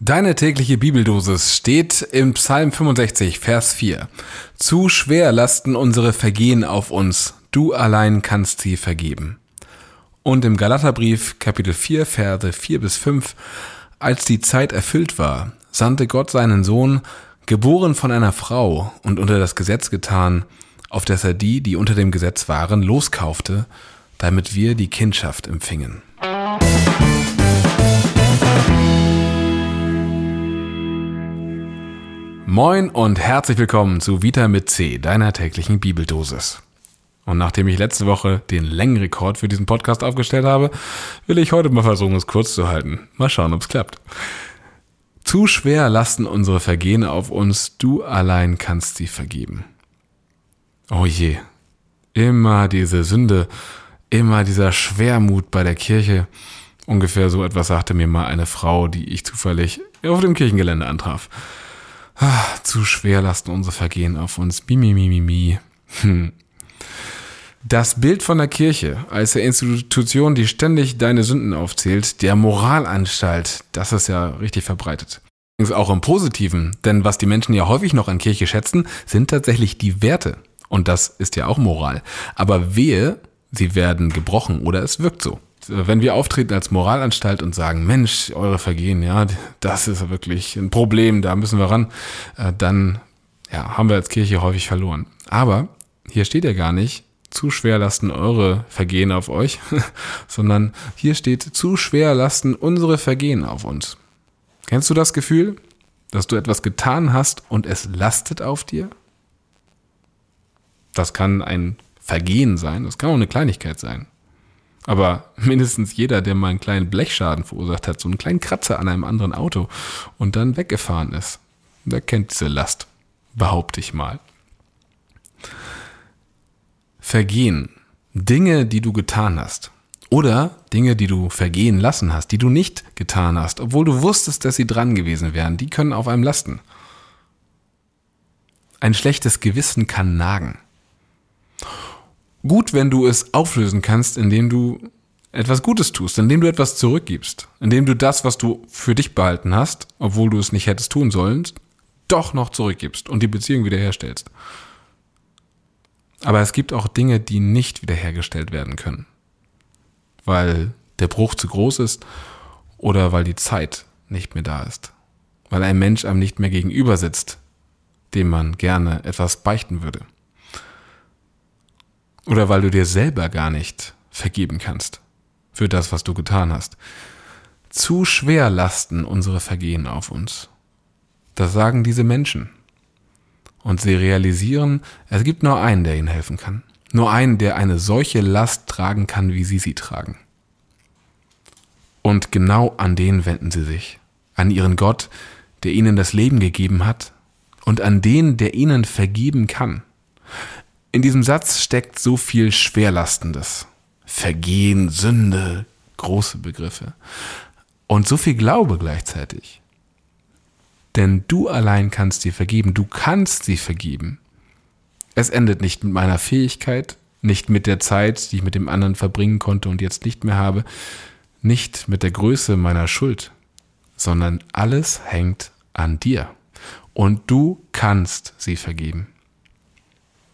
Deine tägliche Bibeldosis steht im Psalm 65, Vers 4. Zu schwer lasten unsere Vergehen auf uns, du allein kannst sie vergeben. Und im Galaterbrief, Kapitel 4, Verse 4 bis 5, als die Zeit erfüllt war, sandte Gott seinen Sohn, geboren von einer Frau und unter das Gesetz getan, auf dass er die, die unter dem Gesetz waren, loskaufte, damit wir die Kindschaft empfingen. Moin und herzlich willkommen zu Vita mit C, deiner täglichen Bibeldosis. Und nachdem ich letzte Woche den Längenrekord für diesen Podcast aufgestellt habe, will ich heute mal versuchen, es kurz zu halten. Mal schauen, ob es klappt. Zu schwer lasten unsere Vergehen auf uns, du allein kannst sie vergeben. Oh je, immer diese Sünde, immer dieser Schwermut bei der Kirche. Ungefähr so etwas sagte mir mal eine Frau, die ich zufällig auf dem Kirchengelände antraf. Ah, zu schwer lasten unsere Vergehen auf uns. Mimi, mi, mi, Hm. Das Bild von der Kirche als der Institution, die ständig deine Sünden aufzählt, der Moralanstalt, das ist ja richtig verbreitet. Übrigens auch im Positiven, denn was die Menschen ja häufig noch an Kirche schätzen, sind tatsächlich die Werte. Und das ist ja auch Moral. Aber wehe, sie werden gebrochen oder es wirkt so wenn wir auftreten als Moralanstalt und sagen, Mensch, eure Vergehen, ja, das ist wirklich ein Problem, da müssen wir ran, äh, dann ja, haben wir als Kirche häufig verloren. Aber hier steht ja gar nicht, zu schwer lasten eure Vergehen auf euch, sondern hier steht, zu schwer lasten unsere Vergehen auf uns. Kennst du das Gefühl, dass du etwas getan hast und es lastet auf dir? Das kann ein Vergehen sein, das kann auch eine Kleinigkeit sein. Aber mindestens jeder, der mal einen kleinen Blechschaden verursacht hat, so einen kleinen Kratzer an einem anderen Auto und dann weggefahren ist, der kennt diese Last, behaupte ich mal. Vergehen. Dinge, die du getan hast. Oder Dinge, die du vergehen lassen hast, die du nicht getan hast, obwohl du wusstest, dass sie dran gewesen wären, die können auf einem lasten. Ein schlechtes Gewissen kann nagen gut, wenn du es auflösen kannst, indem du etwas Gutes tust, indem du etwas zurückgibst, indem du das, was du für dich behalten hast, obwohl du es nicht hättest tun sollen, doch noch zurückgibst und die Beziehung wiederherstellst. Aber es gibt auch Dinge, die nicht wiederhergestellt werden können, weil der Bruch zu groß ist oder weil die Zeit nicht mehr da ist, weil ein Mensch einem nicht mehr gegenüber sitzt, dem man gerne etwas beichten würde. Oder weil du dir selber gar nicht vergeben kannst für das, was du getan hast. Zu schwer lasten unsere Vergehen auf uns. Das sagen diese Menschen. Und sie realisieren, es gibt nur einen, der ihnen helfen kann. Nur einen, der eine solche Last tragen kann, wie sie sie tragen. Und genau an den wenden sie sich. An ihren Gott, der ihnen das Leben gegeben hat und an den, der ihnen vergeben kann. In diesem Satz steckt so viel Schwerlastendes. Vergehen, Sünde, große Begriffe. Und so viel Glaube gleichzeitig. Denn du allein kannst dir vergeben, du kannst sie vergeben. Es endet nicht mit meiner Fähigkeit, nicht mit der Zeit, die ich mit dem anderen verbringen konnte und jetzt nicht mehr habe, nicht mit der Größe meiner Schuld, sondern alles hängt an dir. Und du kannst sie vergeben.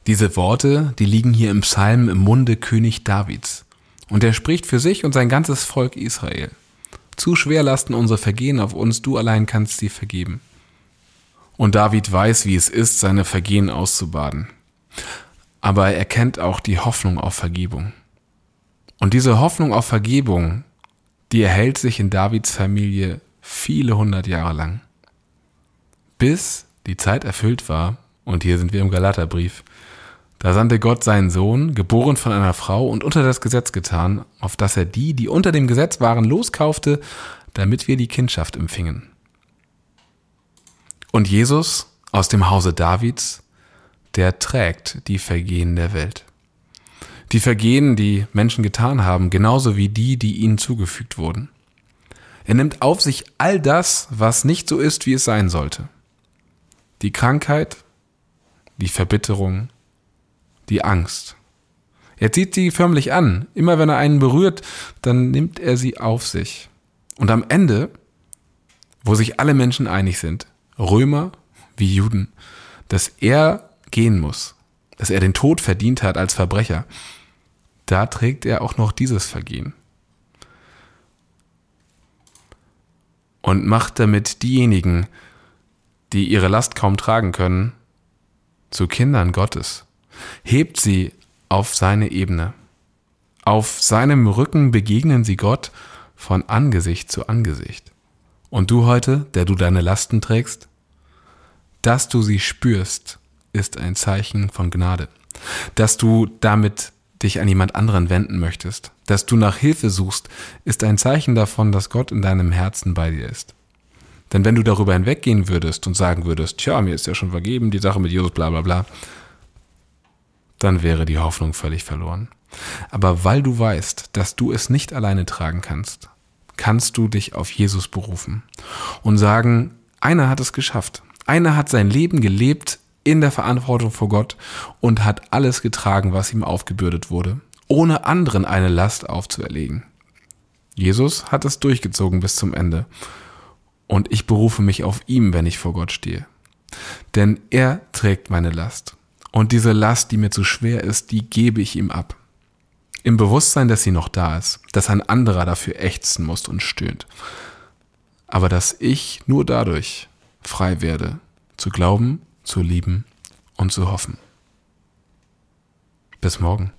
Diese Worte, die liegen hier im Psalm im Munde König Davids. Und er spricht für sich und sein ganzes Volk Israel. Zu schwer lasten unsere Vergehen auf uns, du allein kannst sie vergeben. Und David weiß, wie es ist, seine Vergehen auszubaden. Aber er kennt auch die Hoffnung auf Vergebung. Und diese Hoffnung auf Vergebung, die erhält sich in Davids Familie viele hundert Jahre lang. Bis die Zeit erfüllt war, und hier sind wir im Galaterbrief, da sandte Gott seinen Sohn, geboren von einer Frau und unter das Gesetz getan, auf dass er die, die unter dem Gesetz waren, loskaufte, damit wir die Kindschaft empfingen. Und Jesus aus dem Hause Davids, der trägt die Vergehen der Welt. Die Vergehen, die Menschen getan haben, genauso wie die, die ihnen zugefügt wurden. Er nimmt auf sich all das, was nicht so ist, wie es sein sollte. Die Krankheit, die Verbitterung, die Angst. Er zieht sie förmlich an. Immer wenn er einen berührt, dann nimmt er sie auf sich. Und am Ende wo sich alle Menschen einig sind, Römer wie Juden, dass er gehen muss, dass er den Tod verdient hat als Verbrecher, da trägt er auch noch dieses Vergehen. Und macht damit diejenigen, die ihre Last kaum tragen können, zu Kindern Gottes. Hebt sie auf seine Ebene. Auf seinem Rücken begegnen sie Gott von Angesicht zu Angesicht. Und du heute, der du deine Lasten trägst, dass du sie spürst, ist ein Zeichen von Gnade. Dass du damit dich an jemand anderen wenden möchtest, dass du nach Hilfe suchst, ist ein Zeichen davon, dass Gott in deinem Herzen bei dir ist. Denn wenn du darüber hinweggehen würdest und sagen würdest, tja, mir ist ja schon vergeben, die Sache mit Jesus, bla bla bla, dann wäre die Hoffnung völlig verloren. Aber weil du weißt, dass du es nicht alleine tragen kannst, kannst du dich auf Jesus berufen und sagen, einer hat es geschafft. Einer hat sein Leben gelebt in der Verantwortung vor Gott und hat alles getragen, was ihm aufgebürdet wurde, ohne anderen eine Last aufzuerlegen. Jesus hat es durchgezogen bis zum Ende. Und ich berufe mich auf ihm, wenn ich vor Gott stehe. Denn er trägt meine Last. Und diese Last, die mir zu schwer ist, die gebe ich ihm ab. Im Bewusstsein, dass sie noch da ist, dass ein anderer dafür ächzen muss und stöhnt. Aber dass ich nur dadurch frei werde, zu glauben, zu lieben und zu hoffen. Bis morgen.